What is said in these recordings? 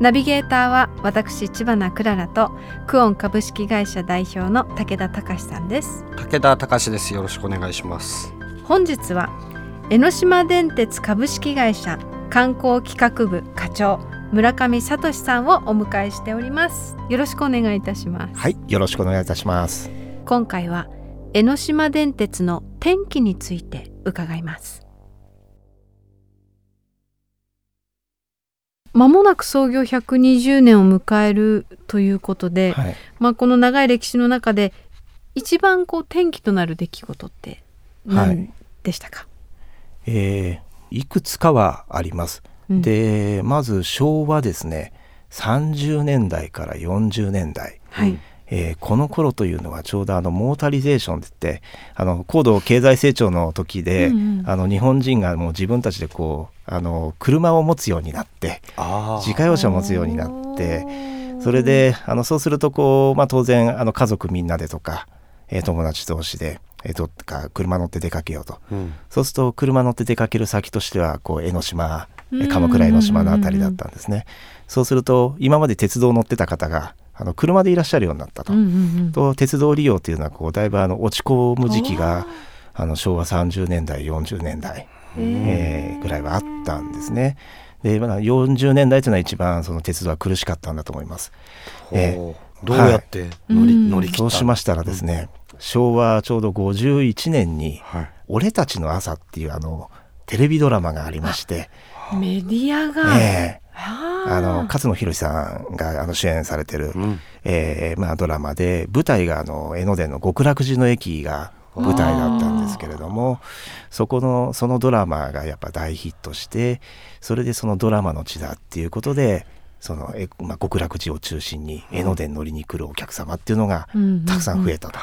ナビゲーターは私千葉なクララとクオン株式会社代表の武田隆さんです。武田隆です。よろしくお願いします。本日は江ノ島電鉄株式会社観光企画部課長村上聡さんをお迎えしております。よろしくお願いいたします。はいよろしくお願いいたします。今回は江ノ島電鉄の天気について伺いますまもなく創業120年を迎えるということで、はい、まあこの長い歴史の中で一番こう転機となる出来事って何でしたか、えー、いくつかはあります。うん。でまず昭和ですね。30年代から40年代、はい、えーこの頃というのはちょうどあのモータリゼーションって言ってあの高度経済成長の時で、うんうん。あの日本人がもう自分たちでこうあの車を持つようになってあ自家用車を持つようになってそれであのそうするとこう、まあ、当然あの家族みんなでとか、えー友達同士で、えーどっか車乗って出かけようと。うん。そうすると車乗って出かける先としてはこう江ノ島鎌倉江ノ島のあたりだったんですね。そうすると今まで鉄道乗ってた方があの車でいらっしゃるようになったと。うんうんうん。と鉄道利用というのはこうだいぶあの落ち込む時期があの昭和30年代40年代、えーぐらいはあったんですね。でまだ40年代というのは一番その鉄道は苦しかったんだと思います。えほう。どうやって乗り,、うん。乗り切った？そうしましたらですね、昭和ちょうど51年にはい「俺たちの朝」っていうあのテレビドラマがありまして、メディアが、えーあの勝野博さんがあの主演されてる、うん。えーまあ、ドラマで舞台があの江ノ電の極楽寺の駅が舞台だったんですけれどもそこのそのドラマがやっぱ大ヒットしてそれでそのドラマの地だっていうことでそのえ、まあ、極楽寺を中心に江ノ電乗りに来るお客様っていうのがうんうんうん。たくさん増えたと。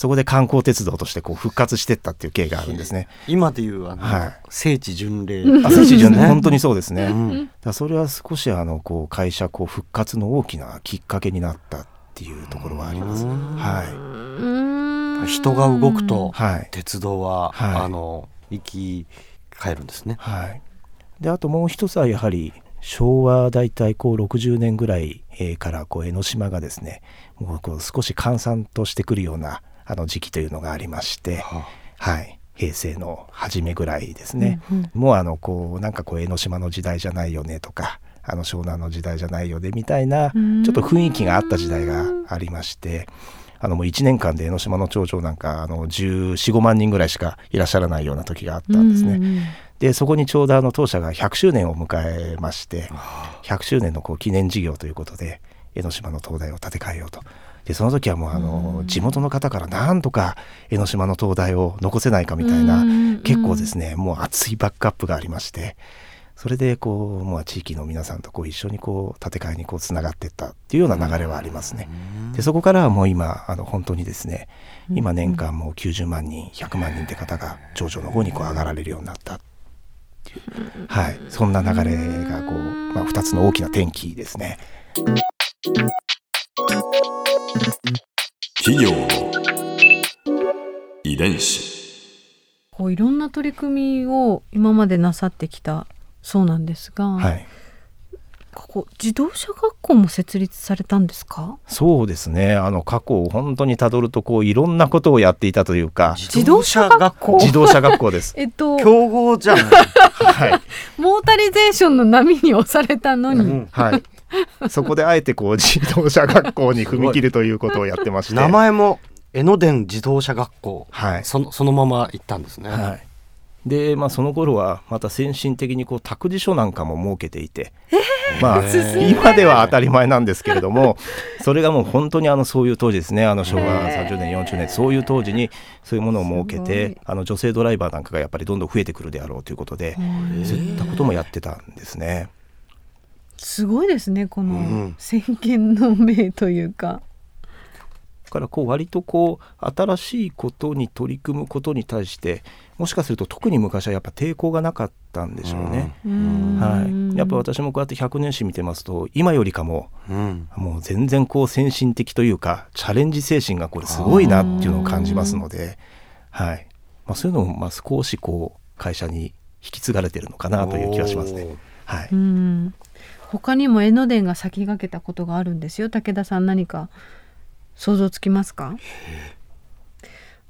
そこで観光鉄道としてこう復活してったっていう経緯があるんですね。今でいうあの、はい。聖地巡礼。あ、聖地巡礼。ね 本当にそうですね。うん。だそれは少しあのこう会社こう復活の大きなきっかけになったっていうところはあります。うん。はうーん人が動くとい、はい、鉄道は、はい。あの生き返るんですね。はい。であともう一つはやはり昭和大体こう60年ぐらいえーからこう江ノ島がですねもうこう少し閑散としてくるようなあの時期というのがありまして、ははい、平成の初めぐらいですね。うんうんもうあのこうなんかこう江ノ島の時代じゃないよねとかあの湘南の時代じゃないよねみたいなちうんょっと雰囲気があった時代がありましてあのもう1年間で江ノ島の町長なんかあの1415万人ぐらいしかいらっしゃらないような時があったんですね。うんうんでそこにちょうどあの当社が100周年を迎えまして100周年のこう記念事業ということで江ノ島の灯台を建て替えようと。でその時はもうあの地元の方からなんとか江ノ島の灯台を残せないかみたいなうん結構ですねもう熱いバックアップがありましてそれでこう、まあ、地域の皆さんとこう一緒にこう建て替えにこうつながっていったっていうような流れはありますね。でそこからはもう今あの本当にですね今年間もう90万人100万人って方が頂上の方にこう上がられるようになったっていう、はい、そんな流れがこう、まあ、2つの大きな転機ですね。企業の遺伝子。こういろんな取り組みを今までなさってきたそうなんですが、はい。ここ自動車学校も設立されたんですか？そうですね。あの過去を本当にたどるとこういろんなことをやっていたというか。自動車学校？自動車学校です。えっと競合じゃん、はい。モータリゼーションの波に押されたのに、うん。はい、そこであえてこう自動車学校に踏み切るということをやってまして。名前も江ノ電自動車学校、はい。そのそのまま行ったんですね、はい、で、まあ、その頃はまた先進的にこう託児所なんかも設けていて、まあ、今では当たり前なんですけれどもそれがもう本当にあのそういう当時ですね。あの昭和30年40年そういう当時にそういうものを設けてあの女性ドライバーなんかがやっぱりどんどん増えてくるであろうということでそういったこともやってたんですね。すごいですねこうのん。先見の明というか。だからこう割とこう新しいことに取り組むことに対してもしかすると特に昔はやっぱ抵抗がなかったんでしょうね。はい、やっぱ私もこうやって100年史見てますと今よりかもうん。もう全然こう先進的というかチャレンジ精神がこれすごいなっていうのを感じますので、はい。まあ、そういうのもまあ少しこう会社に引き継がれてるのかなという気がしますね。はい、うん他にも江ノ電が先駆けたことがあるんですよ。武田さん何か想像つきますか？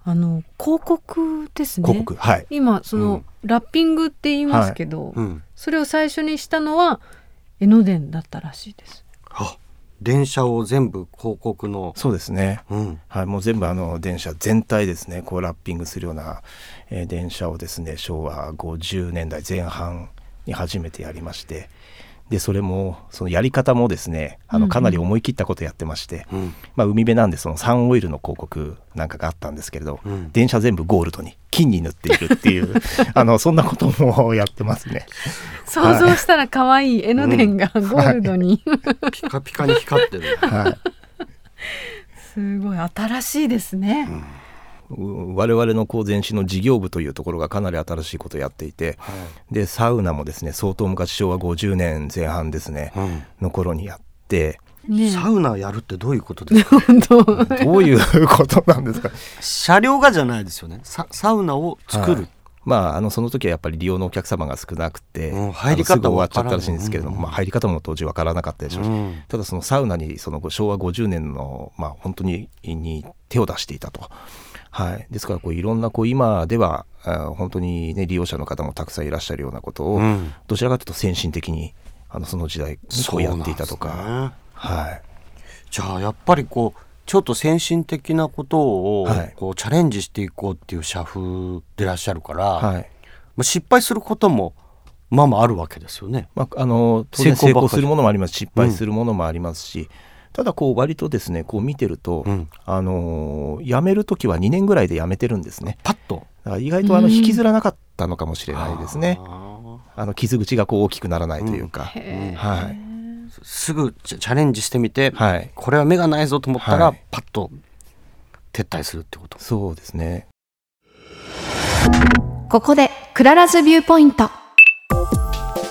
あの広告ですね。広告はい。今その、うん。ラッピングって言いますけど、うん。それを最初にしたのは江ノ電だったらしいです。あ電車を全部広告の。そうですね。うん。はい、もう全部あの電車全体ですね。こうラッピングするような、えー電車をですね昭和50年代前半に初めてやりましてでそれもそのやり方もですねあうんうん。のかなり思い切ったことやってまして、うん。まあ、海辺なんでそのサンオイルの広告なんかがあったんですけれど、うん。電車全部ゴールドに金に塗っているっていう あのそんなこともやってますね。想像したら可愛い江ノ電がゴールドに、ピカピカに光ってる。はい。すごい新しいですね、う我々のこう前身の事業部というところがかなり新しいことをやっていてでサウナもですね相当昔昭和50年前半ですねうん。の頃にやってねサウナやるってどういうことですか？どう？いうことなんですか？車両がじゃないですよね。ササウナを作る、はい。まああのその時はやっぱり利用のお客様が少なくて、うん。入り方すぐ終わっちゃったらしいんですけれども、わからんまあ、入り方も当時わからなかったでしょうし、うん。ただそのサウナにその昭和50年のまあ本当にに手を出していたと。はい、ですからこういろんなこう今ではあ本当に、ね、利用者の方もたくさんいらっしゃるようなことを、うん。どちらかというと先進的にあのその時代にこうやっていたとか、ねはい、じゃあやっぱりこうちょっと先進的なことをはい。こうチャレンジしていこうっていう社風でいらっしゃるから、はい。まあ、失敗することもまあまああるわけですよね。まあ、あの当然成成功するものもあります失敗するものもありますし、ただこう割とですねこう見てると、うん。あの辞める時は2年ぐらいで辞めてるんですね。パッと。意外とあの引きずらなかったのかもしれないですね、ああの傷口がこう大きくならないというか、へー。はい。ーすぐチャチャレンジしてみて、はい。これは目がないぞと思ったら、はい。パッと撤退するってこと。そうですね。ここで Clara's Viewpoint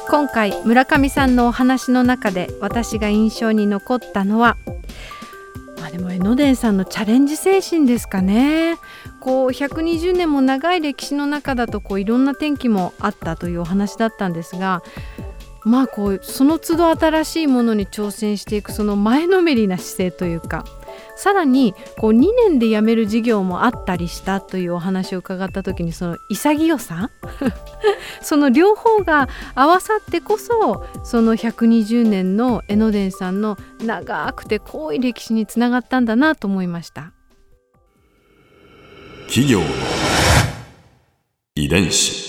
今回村上さんのお話の中で私が印象に残ったのはまあでも江ノ電さんのチャレンジ精神ですかね。こう120年も長い歴史の中だとこういろんな転機もあったというお話だったんですがまあこうその都度新しいものに挑戦していくその前のめりな姿勢というかさらにこう2年で辞める事業もあったりしたというお話を伺った時にその潔さ その両方が合わさってこそその120年の江ノ電さんの長くて濃い歴史につながったんだなと思いました。企業遺伝子